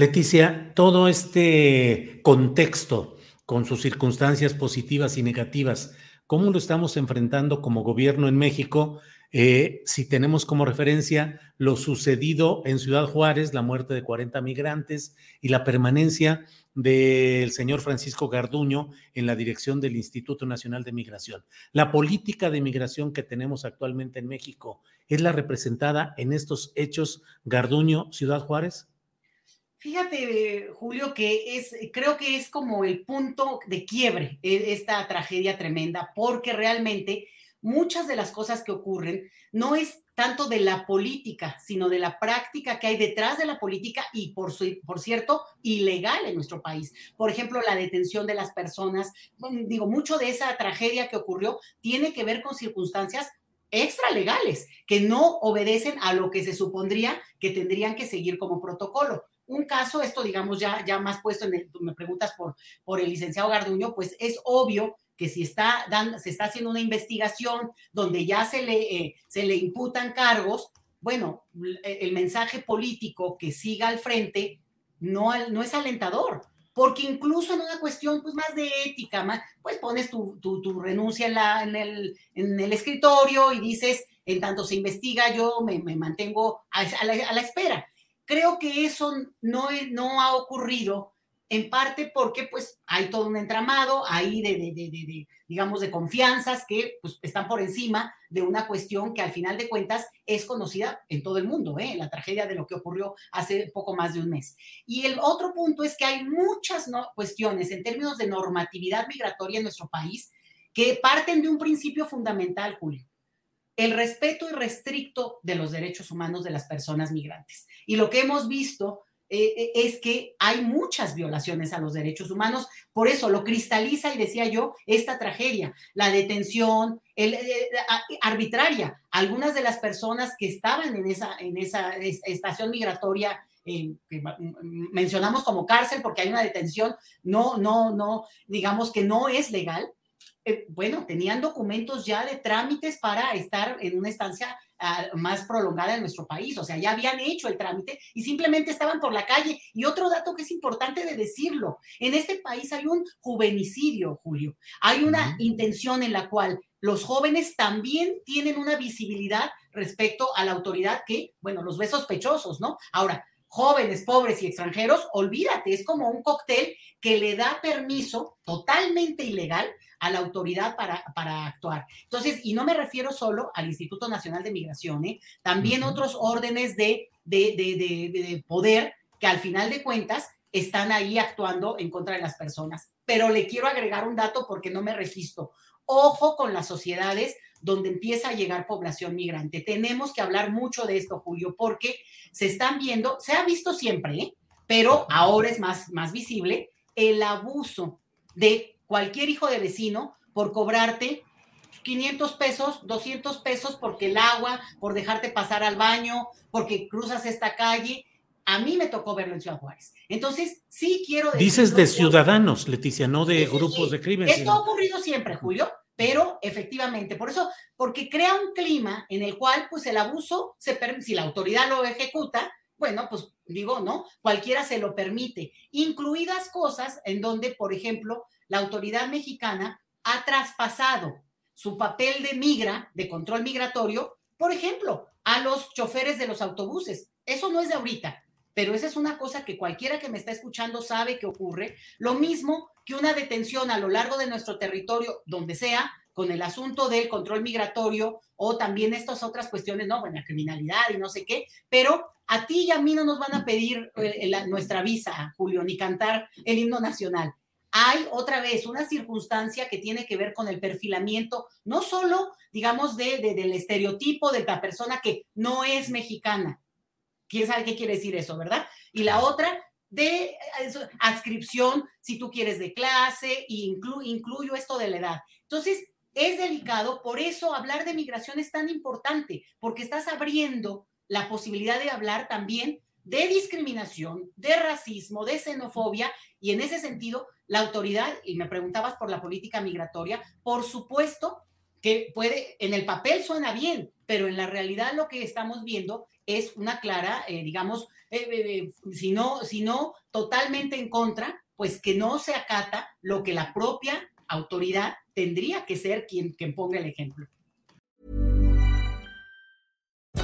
Leticia, todo este contexto con sus circunstancias positivas y negativas, ¿cómo lo estamos enfrentando como gobierno en México? Eh, si tenemos como referencia lo sucedido en Ciudad Juárez, la muerte de 40 migrantes y la permanencia del señor Francisco Garduño en la dirección del Instituto Nacional de Migración. La política de migración que tenemos actualmente en México es la representada en estos hechos Garduño, Ciudad Juárez. Fíjate, Julio, que es, creo que es como el punto de quiebre e, esta tragedia tremenda, porque realmente muchas de las cosas que ocurren no es tanto de la política, sino de la práctica que hay detrás de la política y, por, su, por cierto, ilegal en nuestro país. Por ejemplo, la detención de las personas. Bueno, digo, mucho de esa tragedia que ocurrió tiene que ver con circunstancias extralegales que no obedecen a lo que se supondría que tendrían que seguir como protocolo un caso, esto digamos ya, ya más puesto en el, tú me preguntas por, por el licenciado Garduño, pues es obvio que si está se está haciendo una investigación donde ya se le, eh, se le imputan cargos, bueno, el mensaje político que siga al frente no, no es alentador, porque incluso en una cuestión pues, más de ética, más, pues pones tu, tu, renuncia en, la, en, el, en, el, escritorio y dices, en tanto se investiga, yo me, mantengo a la espera. Creo que eso no, no ha ocurrido en parte porque pues hay todo un entramado ahí de, de, de, digamos, de confianzas que pues están por encima de una cuestión que al final de cuentas es conocida en todo el mundo, ¿eh? la tragedia de lo que ocurrió hace poco más de un mes. Y el otro punto es que hay muchas cuestiones en términos de normatividad migratoria en nuestro país que parten de un principio fundamental, Julio el respeto irrestricto de los derechos humanos de las personas migrantes. Y lo que hemos visto eh, es que hay muchas violaciones a los derechos humanos, por eso lo cristaliza y decía yo esta tragedia, la detención eh, arbitraria. Algunas de las personas que estaban en esa, en esa estación migratoria eh, que mencionamos como cárcel porque hay una detención, no, no, no, digamos que no es legal, eh, bueno, tenían documentos ya de trámites para estar en una estancia uh, más prolongada en nuestro país, o sea, ya habían hecho el trámite y simplemente estaban por la calle. Y otro dato que es importante de decirlo, en este país hay un juvenicidio, Julio, hay una intención en la cual los jóvenes también tienen una visibilidad respecto a la autoridad que, bueno, los ve sospechosos, ¿no? Ahora, jóvenes, pobres y extranjeros, olvídate, es como un cóctel que le da permiso totalmente ilegal a la autoridad para, para, actuar. Entonces, y no me refiero solo al Instituto Nacional de Migración, ¿eh? también uh -huh. otros órdenes de, de, de, de, poder que al final de cuentas están ahí actuando en contra de las personas. Pero le quiero agregar un dato porque no me resisto. Ojo con las sociedades donde empieza a llegar población migrante. Tenemos que hablar mucho de esto, Julio, porque se están viendo, se ha visto siempre, ¿eh? pero ahora es más, más visible el abuso de cualquier hijo de vecino por cobrarte 500 pesos, 200 pesos porque el agua, por dejarte pasar al baño, porque cruzas esta calle. A mí me tocó verlo en Ciudad Juárez. Entonces, sí quiero decir. Dices de ciudadanos, Leticia, no de sí, grupos sí. de crimen. Esto sino... ha ocurrido siempre, Julio, pero efectivamente, por eso, porque crea un clima en el cual, pues el abuso, se, si la autoridad lo ejecuta, bueno, pues digo, ¿no? Cualquiera se lo permite, incluidas cosas en donde, por ejemplo, la autoridad mexicana ha traspasado su papel de migra, de control migratorio, por ejemplo, a los choferes de los autobuses. Eso no es de ahorita, pero esa es una cosa que cualquiera que me está escuchando sabe que ocurre. Lo mismo que una detención a lo largo de nuestro territorio, donde sea, con el asunto del control migratorio o también estas otras cuestiones, ¿no? Bueno, la criminalidad y no sé qué, pero a ti y a mí no nos van a pedir eh, nuestra visa, Julio, ni cantar el himno nacional. Hay otra vez una circunstancia que tiene que ver con el perfilamiento, no solo, digamos, de, del estereotipo de la persona que no es mexicana. ¿Quién sabe qué quiere decir eso, verdad? Y la otra, de eh, adscripción, si tú quieres, de clase, e incluyo esto de la edad. Entonces, es delicado, por eso hablar de migración es tan importante, porque estás abriendo la posibilidad de hablar también de discriminación, de racismo, de xenofobia, y en ese sentido, la autoridad, y me preguntabas por la política migratoria, por supuesto que puede, en el papel suena bien, pero en la realidad lo que estamos viendo es una clara, eh, digamos, eh, eh, si, no, si no totalmente en contra, pues que no se acata lo que la propia autoridad tendría que ser quien, quien ponga el ejemplo.